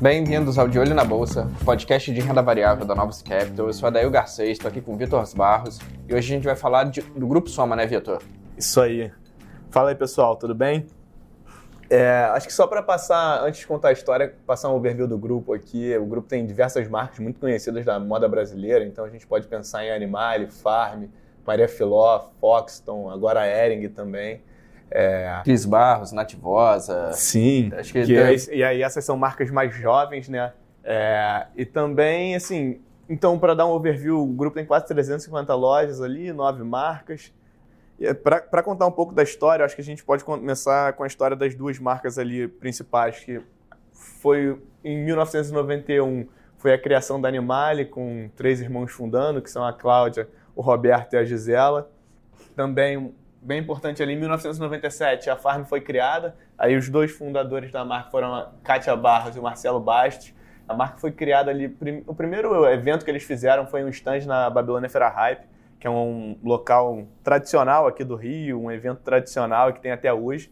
Bem-vindos ao De Olho na Bolsa, podcast de renda variável da Novos Capital. Eu sou Adail Garcês, estou aqui com o Vitor Barros e hoje a gente vai falar de, do Grupo Soma, né, Vitor? Isso aí. Fala aí, pessoal, tudo bem? É, acho que só para passar, antes de contar a história, passar um overview do grupo aqui. O grupo tem diversas marcas muito conhecidas da moda brasileira, então a gente pode pensar em Animale, Farm, Maria Filó, Foxton, agora Ering também. É... Cris Barros, Nativosa. Sim. Acho que, que é, e aí essas são marcas mais jovens, né? É, e também, assim, então para dar um overview, o grupo tem quase 350 lojas ali, nove marcas. Para contar um pouco da história, acho que a gente pode começar com a história das duas marcas ali principais, que foi em 1991 foi a criação da Animale, com três irmãos fundando, que são a Cláudia, o Roberto e a Gisela. Também bem importante ali, em 1997, a Farm foi criada. Aí os dois fundadores da marca foram a Kátia Barros e o Marcelo Bastos. A marca foi criada ali. O primeiro evento que eles fizeram foi um stand na Babilônia Feira Hype, que é um local tradicional aqui do Rio, um evento tradicional que tem até hoje.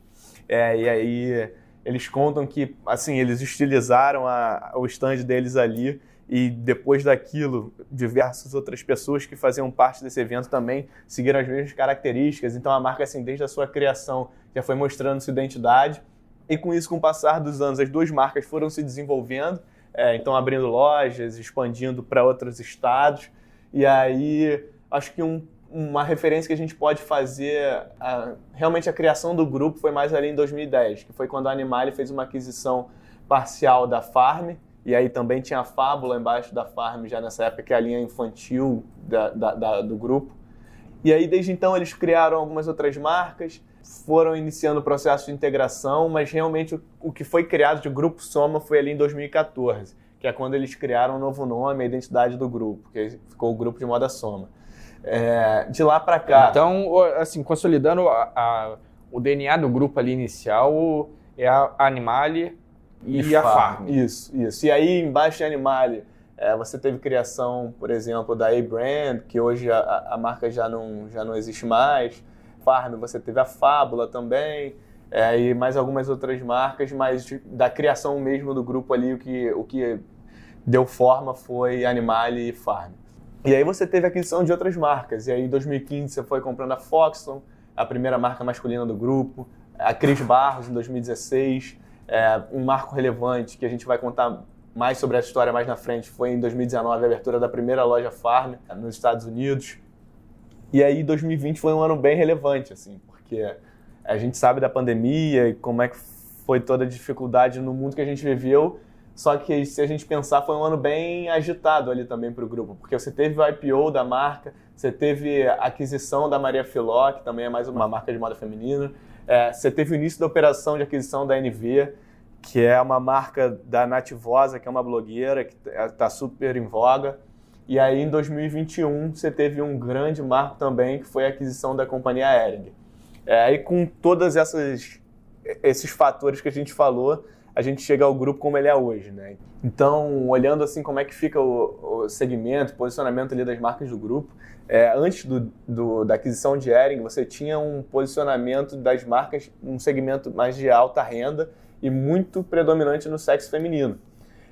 É, e aí eles contam que assim eles estilizaram a, o stand deles ali e depois daquilo, diversas outras pessoas que faziam parte desse evento também seguiram as mesmas características. Então a marca, assim, desde a sua criação, já foi mostrando sua identidade. E com isso, com o passar dos anos, as duas marcas foram se desenvolvendo, é, então abrindo lojas, expandindo para outros estados. E aí, acho que um, uma referência que a gente pode fazer, a, realmente a criação do grupo foi mais ali em 2010, que foi quando a Animale fez uma aquisição parcial da Farm, e aí também tinha a Fábula embaixo da Farm, já nessa época, que é a linha infantil da, da, da, do grupo. E aí, desde então, eles criaram algumas outras marcas, foram iniciando o processo de integração, mas realmente o, o que foi criado de Grupo Soma foi ali em 2014, que é quando eles criaram um novo nome, a identidade do grupo, que ficou o Grupo de Moda Soma. É, de lá para cá. Então, assim, consolidando a, a, o DNA do grupo ali inicial, é a Animale, e, e a farm. Isso, isso. E aí, embaixo de Animale, é, você teve criação, por exemplo, da A-Brand, que hoje a, a, marca já não, já não existe mais. Farm, você teve a Fábula também, é, e mais algumas outras marcas, mas de, da criação mesmo do grupo ali, o que, o que deu forma foi Animale e Farm. E aí você teve a aquisição de outras marcas, e aí em 2015 você foi comprando a Foxton, a primeira marca masculina do grupo, a Cris Barros em 2016, é, um marco relevante que a gente vai contar mais sobre essa história mais na frente foi em 2019 a abertura da primeira loja Farm nos Estados Unidos. E aí 2020 foi um ano bem relevante, assim, porque a gente sabe da pandemia e como é que foi toda a dificuldade no mundo que a gente viveu. Só que se a gente pensar, foi um ano bem agitado ali também para o grupo, porque você teve o IPO da marca, você teve a aquisição da Maria Filó, que também é mais uma marca de moda feminina, é, você teve o início da operação de aquisição da NV, que é uma marca da Nativosa, que é uma blogueira que está super em voga. E aí, em 2021, você teve um grande marco também, que foi a aquisição da companhia Ering. É, aí, com todos esses fatores que a gente falou, a gente chega ao grupo como ele é hoje, né? Então, olhando assim como é que fica o, o segmento, posicionamento ali das marcas do grupo, é, antes do, do, da aquisição de Ering, você tinha um posicionamento das marcas, um segmento mais de alta renda e muito predominante no sexo feminino.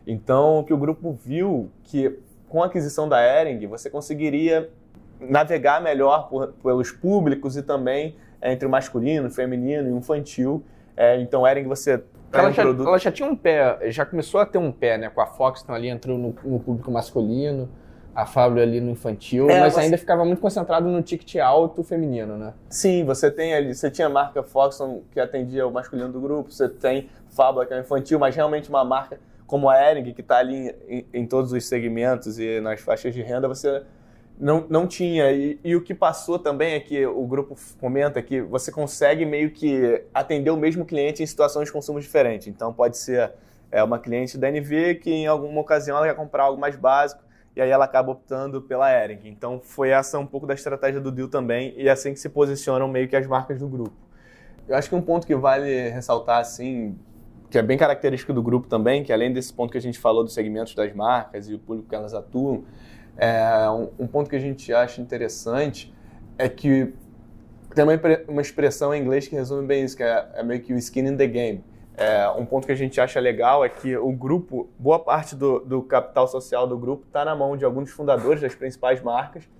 Então, o que o grupo viu que com a aquisição da Ering, você conseguiria navegar melhor por, pelos públicos e também é, entre o masculino, feminino e infantil. É, então, Ering, você ela, um já, produto... ela já tinha um pé, já começou a ter um pé, né? Com a Fox, então ali entrou no, no público masculino, a Fábio ali no infantil, é, mas você... ainda ficava muito concentrado no ticket alto feminino, né? Sim, você tem ali, você tinha a marca Foxton que atendia o masculino do grupo, você tem Fábio que é infantil, mas realmente uma marca como a Ering, que está ali em, em, todos os segmentos e nas faixas de renda, você não, não tinha. E, e, o que passou também é que o grupo comenta que você consegue meio que atender o mesmo cliente em situações de consumo diferentes. Então pode ser é, uma cliente da NV que em alguma ocasião ela quer comprar algo mais básico e aí ela acaba optando pela Ering. Então foi essa um pouco da estratégia do deal também e é assim que se posicionam meio que as marcas do grupo. Eu acho que um ponto que vale ressaltar assim, que é bem característico do grupo também, que além desse ponto que a gente falou dos segmentos das marcas e o público que elas atuam, é, um, um, ponto que a gente acha interessante é que tem uma, uma expressão em inglês que resume bem isso, que é, é meio que o skin in the game. É, um ponto que a gente acha legal é que o grupo, boa parte do, do capital social do grupo está na mão de alguns fundadores das principais marcas.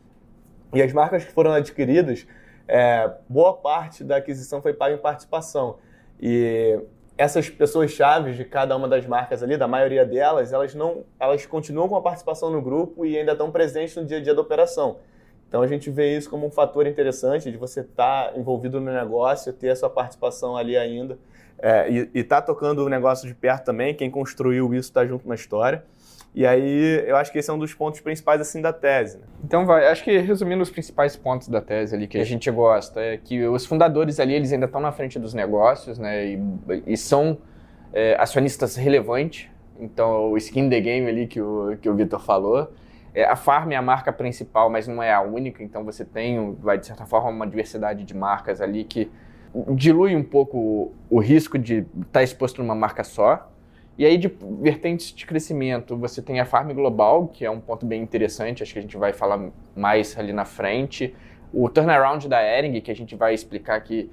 E as marcas que foram adquiridas, é, boa parte da aquisição foi paga em participação. E essas pessoas chaves de cada uma das marcas ali, da maioria delas, elas não, elas continuam com a participação no grupo e ainda estão presentes no dia a dia da operação. Então a gente vê isso como um fator interessante de você estar tá envolvido no negócio, ter a sua participação ali ainda é, e estar tá tocando o negócio de perto também. Quem construiu isso está junto na história. E aí eu acho que esse é um dos pontos principais assim da tese. Né? Então vai, acho que resumindo os principais pontos da tese ali que a gente gosta é que os fundadores ali eles ainda estão na frente dos negócios, né? E, e são é, acionistas relevantes. Então o skin the game ali que o que o Vitor falou. É, a Farm é a marca principal, mas não é a única. Então você tem, vai de certa forma, uma diversidade de marcas ali que dilui um pouco o, o risco de estar tá exposto numa marca só. E aí, de vertentes de crescimento, você tem a Farm Global, que é um ponto bem interessante, acho que a gente vai falar mais ali na frente. O turnaround da Ering, que a gente vai explicar que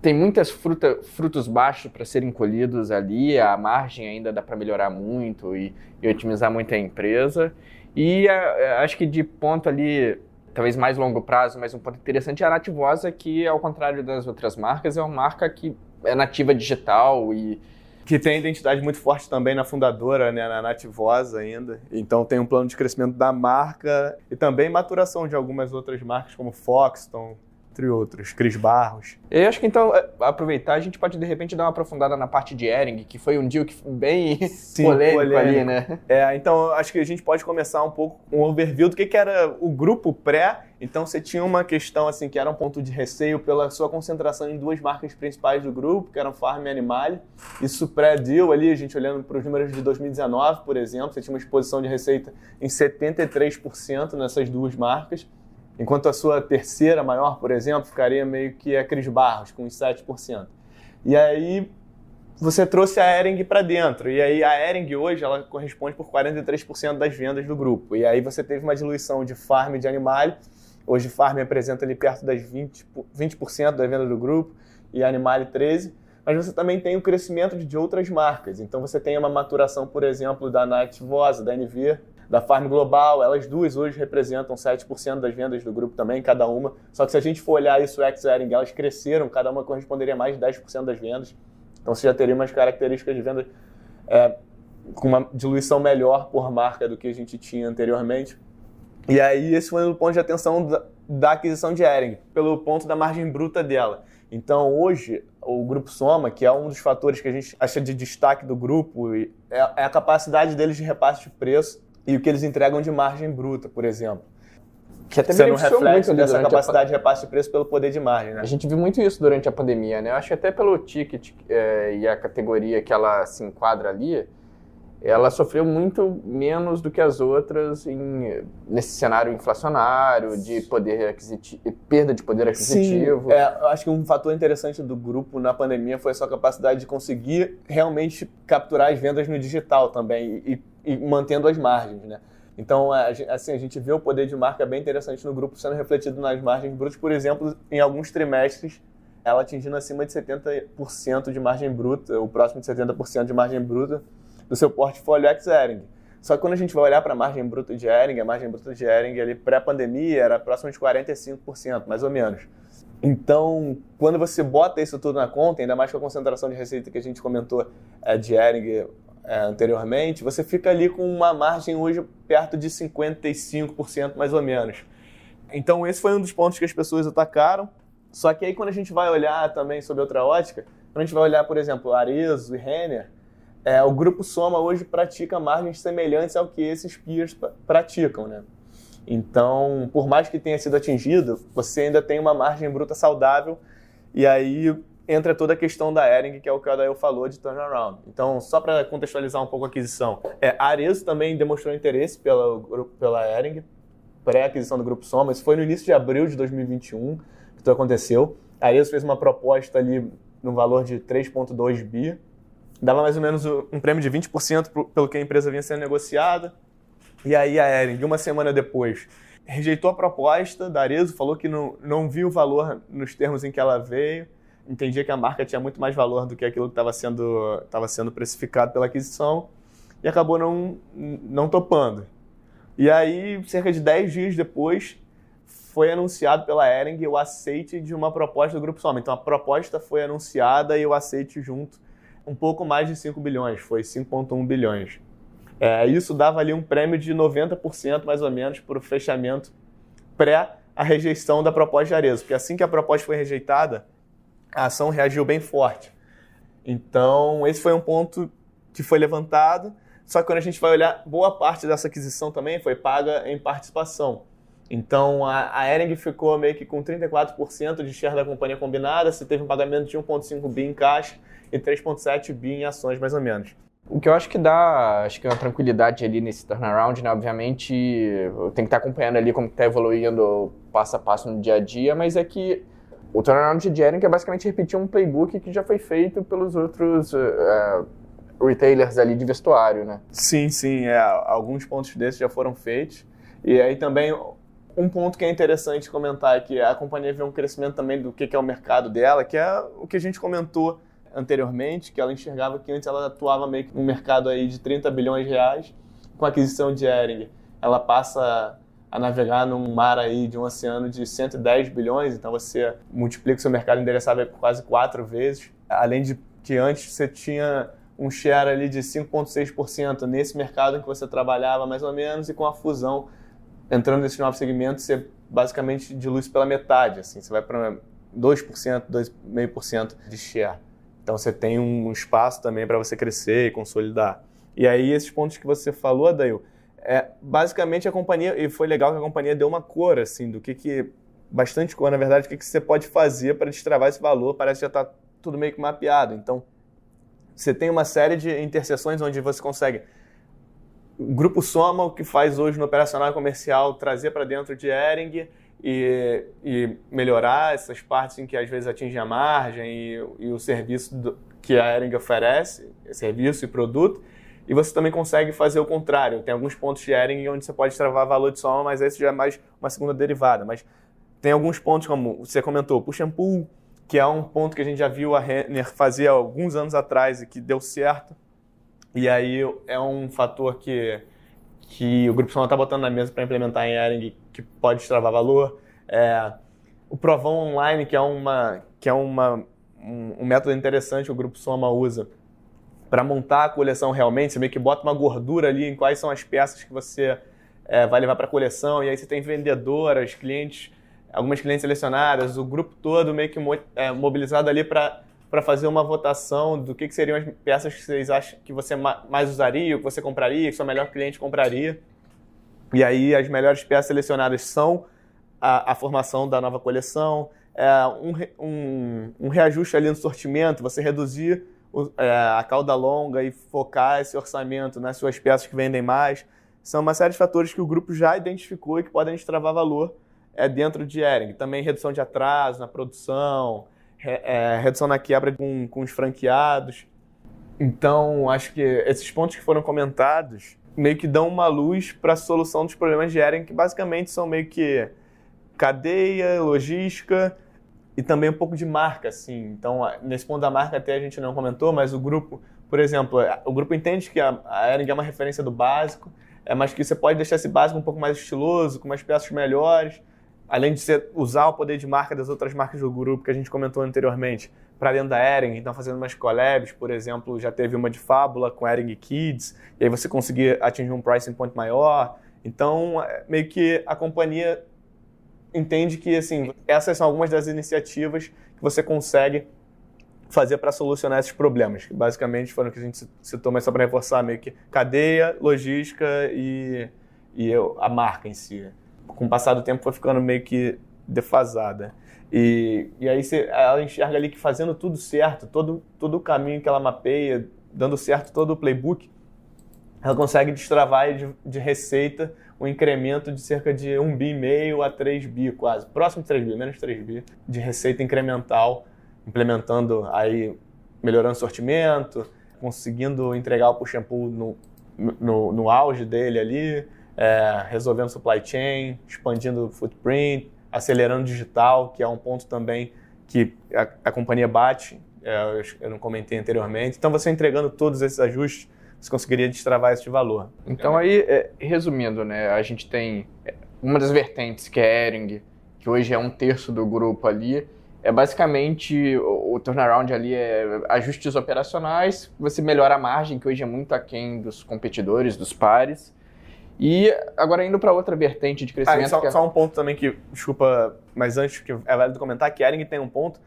tem muitas fruta, frutos baixos para serem colhidos ali, a margem ainda dá para melhorar muito e, e, otimizar muito a empresa. E a, acho que de ponto ali, talvez mais longo prazo, mas um ponto interessante é a Nativosa, que ao contrário das outras marcas, é uma marca que é nativa digital e que tem identidade muito forte também na fundadora, né, na Nativosa ainda. Então tem um plano de crescimento da marca e também maturação de algumas outras marcas como Foxton, entre outros, Cris Barros. Eu acho que então, é, aproveitar, a gente pode de repente dar uma aprofundada na parte de Ering, que foi um deal que bem Sim, polêmico, polêmico, ali, né? É, então acho que a gente pode começar um pouco com um overview do que, que era o grupo pré. Então você tinha uma questão assim que era um ponto de receio pela sua concentração em duas marcas principais do grupo, que eram Farm e Animale. Isso pré-deal ali, a gente olhando para os números de 2019, por exemplo, você tinha uma exposição de receita em 73% nessas duas marcas. Enquanto a sua terceira maior, por exemplo, ficaria meio que a Cris Barros, com uns 7%. E aí você trouxe a Ering para dentro. E aí a Ering hoje ela corresponde por 43% das vendas do grupo. E aí você teve uma diluição de farm de animal. Hoje farm apresenta ali perto das 20%, 20 da venda do grupo e animal 13%. Mas você também tem o crescimento de outras marcas. Então você tem uma maturação, por exemplo, da Night Vosa, da NV, da Farm Global, elas duas hoje representam 7% das vendas do grupo também, cada uma. Só que se a gente for olhar isso ex-Ering, elas cresceram, cada uma corresponderia a mais de 10% das vendas. Então você já teria umas características de venda é, com uma diluição melhor por marca do que a gente tinha anteriormente. E aí esse foi o ponto de atenção da, da aquisição de Ering, pelo ponto da margem bruta dela. Então hoje o grupo Soma, que é um dos fatores que a gente acha de destaque do grupo, é, é a capacidade deles de repasse de preço e o que eles entregam de margem bruta, por exemplo. Que até Você não reflete dessa capacidade de repasse de preço pelo poder de margem, né? A gente viu muito isso durante a pandemia, né? Eu acho que até pelo ticket é, e a categoria que ela se enquadra ali, ela sofreu muito menos do que as outras em, nesse cenário inflacionário, de poder aquisitivo, perda de poder aquisitivo. Sim, é, eu acho que um fator interessante do grupo na pandemia foi a sua capacidade de conseguir realmente capturar as vendas no digital também e, e mantendo as margens, né? Então, assim, a gente vê o poder de marca bem interessante no grupo sendo refletido nas margens brutas, por exemplo, em alguns trimestres, ela atingindo acima de 70% de margem bruta, o próximo de 70% de margem bruta do seu portfólio ex-Ering. Só que quando a gente vai olhar para a margem bruta de Ering, a margem bruta de Ering ali pré-pandemia era próximo de 45%, mais ou menos. Então, quando você bota isso tudo na conta, ainda mais com a concentração de receita que a gente comentou é, de Ering é, anteriormente, você fica ali com uma margem hoje perto de 55% mais ou menos. Então esse foi um dos pontos que as pessoas atacaram. Só que aí quando a gente vai olhar também sobre outra ótica, quando a gente vai olhar, por exemplo, Arezo e Renner, é, o grupo Soma hoje pratica margens semelhantes ao que esses peers praticam, né? Então, por mais que tenha sido atingido, você ainda tem uma margem bruta saudável e aí entra toda a questão da Ering, que é o que o Adael falou de turnaround. Então, só para contextualizar um pouco a aquisição, é, a Arezo também demonstrou interesse pela, pela Ering, pré-aquisição do Grupo Soma. Isso foi no início de abril de 2021 que isso aconteceu. A Arezo fez uma proposta ali no valor de 3,2 bi. Dava mais ou menos um prêmio de 20% pelo que a empresa vinha sendo negociada. E aí a Ering, uma semana depois, rejeitou a proposta da Arezo, falou que não, não viu o valor nos termos em que ela veio, entendia que a marca tinha muito mais valor do que aquilo que estava sendo, tava sendo precificado pela aquisição e acabou não, não topando. E aí, cerca de 10 dias depois, foi anunciado pela Ering o aceite de uma proposta do Grupo Soma. Então, a proposta foi anunciada e o aceite junto, um pouco mais de 5 bilhões, foi 5,1 bilhões. É, isso dava ali um prêmio de 90% mais ou menos para o fechamento pré a rejeição da proposta de Arezo, porque assim que a proposta foi rejeitada, a ação reagiu bem forte. Então, esse foi um ponto que foi levantado, só que quando a gente vai olhar, boa parte dessa aquisição também foi paga em participação. Então, a, a Ering ficou meio que com 34% de share da companhia combinada, se teve um pagamento de 1,5 bi em caixa e 3,7 bi em ações, mais ou menos. O que eu acho que dá, acho que é uma tranquilidade ali nesse turnaround, né? Obviamente, tem que estar acompanhando ali como está evoluindo passo a passo no dia a dia, mas é que o turnaround de Jering é basicamente repetir um playbook que já foi feito pelos outros uh, retailers ali de vestuário, né? Sim, sim, é, alguns pontos desses já foram feitos. E aí também um ponto que é interessante comentar é que a companhia vê um crescimento também do que é o mercado dela, que é o que a gente comentou anteriormente, que ela enxergava que antes ela atuava meio que num mercado aí de 30 bilhões de reais, com a aquisição de Ering, ela passa a navegar num mar aí de um oceano de 110 bilhões, então você multiplica o seu mercado endereçável por quase quatro vezes, além de que antes você tinha um share ali de 5,6% nesse mercado em que você trabalhava mais ou menos, e com a fusão, entrando nesse novo segmento, você basicamente dilui pela metade, assim, você vai para 2%, 2,5% de share. Então você tem um espaço também para você crescer e consolidar. E aí esses pontos que você falou, Adail, é, basicamente a companhia, e foi legal que a companhia deu uma cor, assim, do que que, bastante cor, na verdade, o que, que você pode fazer para destravar esse valor, parece que já está tudo meio que mapeado. Então, você tem uma série de interseções onde você consegue o Grupo Soma, o que faz hoje no operacional comercial, trazer para dentro de Ering, e, e, melhorar essas partes em que às vezes atingem a margem e, e o serviço do, que a Ering oferece, serviço e produto. E você também consegue fazer o contrário. Tem alguns pontos de Ering onde você pode travar valor de soma, mas esse já é mais uma segunda derivada. Mas tem alguns pontos, como você comentou, push and pull, que é um ponto que a gente já viu a Renner fazer alguns anos atrás e que deu certo. E aí é um fator que que o Grupo Soma está botando na mesa para implementar em Ering que pode destravar valor. É, o Provão Online, que é, uma, que é uma, um, um método interessante que o Grupo Soma usa para montar a coleção realmente. Você meio que bota uma gordura ali em quais são as peças que você é, vai levar para a coleção, e aí você tem vendedoras, clientes, algumas clientes selecionadas, o grupo todo meio que é, mobilizado ali para para fazer uma votação do que, que, seriam as peças que vocês acham que você mais usaria, que você compraria, que seu melhor cliente compraria. E aí as melhores peças selecionadas são a, a formação da nova coleção, é, um, um, um, reajuste ali no sortimento, você reduzir a cauda longa e focar esse orçamento nas suas peças que vendem mais. São uma série de fatores que o grupo já identificou e que podem destravar valor é, dentro de Ering. Também redução de atraso na produção, é, redução na quebra com, com os franqueados. Então, acho que esses pontos que foram comentados meio que dão uma luz para a solução dos problemas de Eren, que basicamente são meio que cadeia, logística e também um pouco de marca, assim. Então, nesse ponto da marca até a gente não comentou, mas o grupo, por exemplo, o grupo entende que a, a Ering é uma referência do básico, é, mas que você pode deixar esse básico um pouco mais estiloso, com umas peças melhores, além de você usar o poder de marca das outras marcas do grupo que a gente comentou anteriormente, para dentro da Ering, então fazendo umas collabs, por exemplo, já teve uma de Fábula com Ering Kids, e aí você conseguir atingir um pricing point maior. Então, é, meio que a companhia entende que, assim, essas são algumas das iniciativas que você consegue fazer para solucionar esses problemas, que basicamente foram que a gente citou, mas só para reforçar, meio que cadeia, logística e, e a marca em si com o passar do tempo foi ficando meio que defasada. E, e aí você, ela enxerga ali que fazendo tudo certo, todo, todo o caminho que ela mapeia, dando certo todo o playbook, ela consegue destravar de, de receita um incremento de cerca de 1 bi meio a 3 bi quase, próximo de 3 bi, menos 3 bi, de receita incremental, implementando aí, melhorando o sortimento, conseguindo entregar o push and pull no, no, no auge dele ali, é, resolvendo supply chain, expandindo o footprint, acelerando digital, que é um ponto também que a, a companhia bate, é, eu não comentei anteriormente. Então, você entregando todos esses ajustes, você conseguiria destravar esse valor. Então, aí, é, resumindo, né, a gente tem é, uma das vertentes, que é Ering, que hoje é um terço do grupo ali, é basicamente o, o turnaround ali é ajustes operacionais, você melhora a margem, que hoje é muito aquém dos competidores, dos pares. E agora indo para outra vertente de ah, crescimento. Ah, só, é... só, um ponto também que, desculpa, mas antes que é válido comentar, que a Ering tem um ponto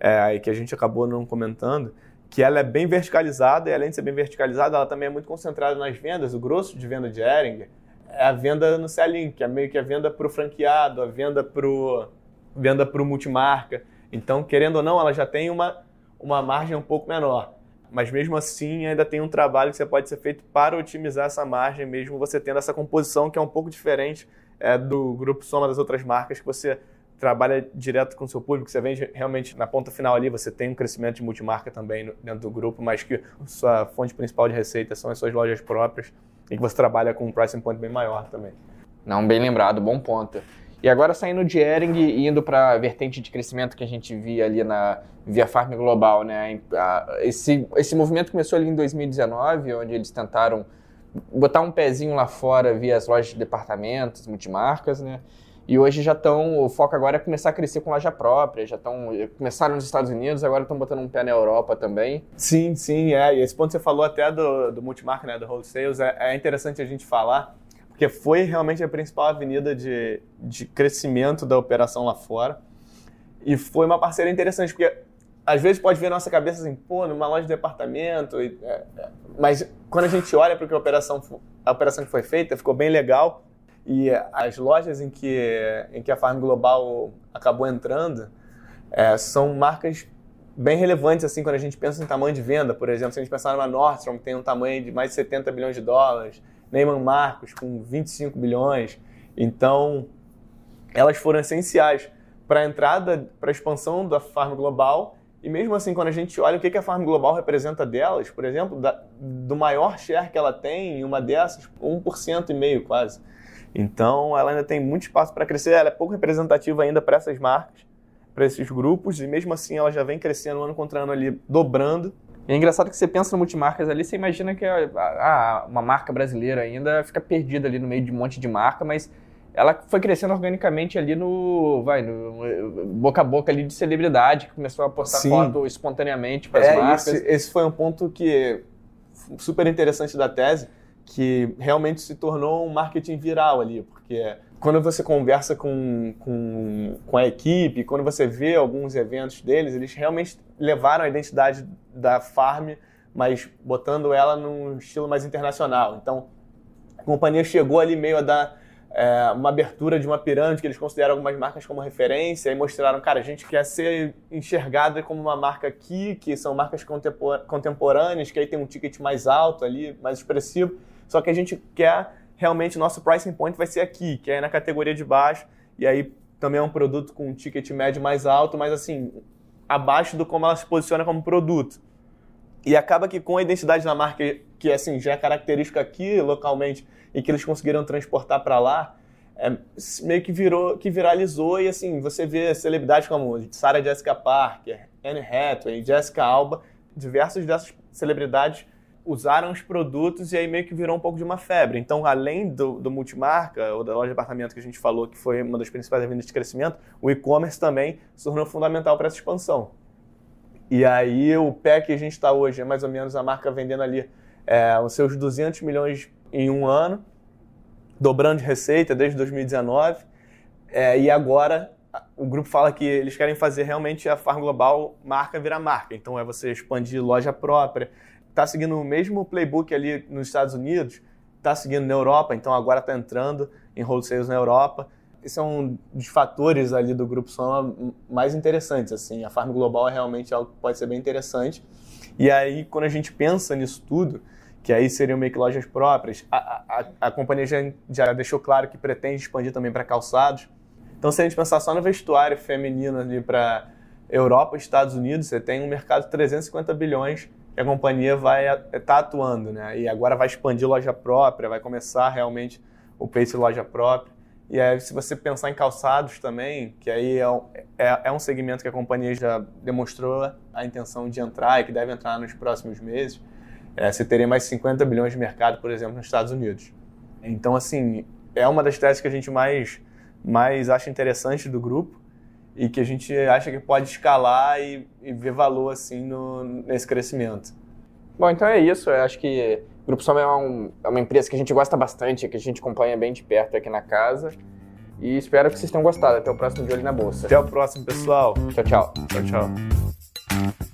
é, que a gente acabou não comentando, que ela é bem verticalizada e além de ser bem verticalizada, ela também é muito concentrada nas vendas. O grosso de venda de Ering é a venda no sell que é meio que a venda para o franqueado, a venda para o venda pro multimarca. Então, querendo ou não, ela já tem uma, uma margem um pouco menor. Mas mesmo assim, ainda tem um trabalho que você pode ser feito para otimizar essa margem, mesmo você tendo essa composição que é um pouco diferente é, do grupo soma das outras marcas, que você trabalha direto com o seu público, você vende realmente na ponta final ali, você tem um crescimento de multimarca também dentro do grupo, mas que sua fonte principal de receita são as suas lojas próprias e que você trabalha com um pricing point bem maior também. Não, bem lembrado, bom ponto. E agora saindo de Ering e indo para a vertente de crescimento que a gente via ali na Via Farm Global, né? Esse, esse movimento começou ali em 2019, onde eles tentaram botar um pezinho lá fora via as lojas de departamentos, multimarcas, né? E hoje já estão, o foco agora é começar a crescer com loja própria, já estão, começaram nos Estados Unidos, agora estão botando um pé na Europa também. Sim, sim, é. E esse ponto que você falou até do, do multimarca, né, do wholesale, é, é interessante a gente falar, porque foi realmente a principal avenida de, de crescimento da operação lá fora. E foi uma parceria interessante, porque às vezes pode ver nossa cabeça assim, pô, numa loja de departamento. E, é, é. Mas quando a gente olha para a operação, a operação que foi feita, ficou bem legal. E as lojas em que, em que a Farm Global acabou entrando é, são marcas bem relevantes assim quando a gente pensa em tamanho de venda. Por exemplo, se a gente pensar numa Nordstrom, que tem um tamanho de mais de 70 bilhões de dólares, Neyman Marcos com 25 bilhões. Então, elas foram essenciais para a entrada, para a expansão da Farm Global. E mesmo assim, quando a gente olha o que a Farm Global representa delas, por exemplo, da, do maior share que ela tem em uma dessas, 1% e meio quase. Então, ela ainda tem muito espaço para crescer, ela é pouco representativa ainda para essas marcas, para esses grupos, e mesmo assim ela já vem crescendo ano contra ano ali, dobrando. E é engraçado que você pensa no multimarcas ali, você imagina que a, a, uma marca brasileira ainda fica perdida ali no meio de um monte de marca, mas ela foi crescendo organicamente ali no, vai, no boca a boca ali de celebridade, que começou a postar Sim. foto espontaneamente para as é, marcas. Esse, esse foi um ponto que super interessante da tese, que realmente se tornou um marketing viral ali, porque quando você conversa com, com, com a equipe, quando você vê alguns eventos deles, eles realmente levaram a identidade da Farm, mas botando ela num estilo mais internacional. Então, a companhia chegou ali meio a dar é, uma abertura de uma pirâmide que eles consideram algumas marcas como referência e mostraram, cara, a gente quer ser enxergada como uma marca aqui, que são marcas contemporâneas, que aí tem um ticket mais alto ali, mais expressivo, só que a gente quer realmente nosso pricing point vai ser aqui, que é na categoria de baixo, e aí também é um produto com um ticket médio mais alto, mas assim, abaixo do como ela se posiciona como produto. E acaba que com a identidade da marca, que assim, já é característica aqui localmente, e que eles conseguiram transportar para lá, é, meio que virou, que viralizou, e assim, você vê celebridades como Sarah Jessica Parker, Anne Hathaway, Jessica Alba, diversas dessas celebridades usaram os produtos e aí meio que virou um pouco de uma febre. Então, além do, do multimarca ou da loja de apartamento que a gente falou, que foi uma das principais avenidas de crescimento, o e-commerce também se tornou fundamental para essa expansão. E aí o pé que a gente está hoje é mais ou menos a marca vendendo ali é, os seus 200 milhões em um ano, dobrando de receita desde 2019. É, e agora o grupo fala que eles querem fazer realmente a Farm Global marca virar marca. Então é você expandir loja própria, está seguindo o mesmo playbook ali nos Estados Unidos, está seguindo na Europa, então agora está entrando em wholesales na Europa. Esse é um dos fatores ali do grupo Soma mais interessantes. Assim, a Farm Global é realmente algo que pode ser bem interessante. E aí, quando a gente pensa nisso tudo, que aí seriam meio que lojas próprias, a, a, a companhia já, já deixou claro que pretende expandir também para calçados. Então, se a gente pensar só no vestuário feminino ali para Europa Estados Unidos, você tem um mercado de 350 bilhões que a companhia vai estar tá atuando, né? E agora vai expandir loja própria, vai começar realmente o Pace loja própria. E aí, se você pensar em calçados também, que aí é um, é, é um segmento que a companhia já demonstrou a intenção de entrar e que deve entrar nos próximos meses, é, você teria mais 50 bilhões de mercado, por exemplo, nos Estados Unidos. Então, assim, é uma das teses que a gente mais, mais acha interessante do grupo e que a gente acha que pode escalar e, e ver valor assim no, nesse crescimento. Bom, então é isso. Eu acho que o Grupo Soma é, um, é uma empresa que a gente gosta bastante, que a gente acompanha bem de perto aqui na casa. E espero que vocês tenham gostado. Até o próximo De Olho na Bolsa. Até o próximo, pessoal. Tchau, tchau. Tchau, tchau.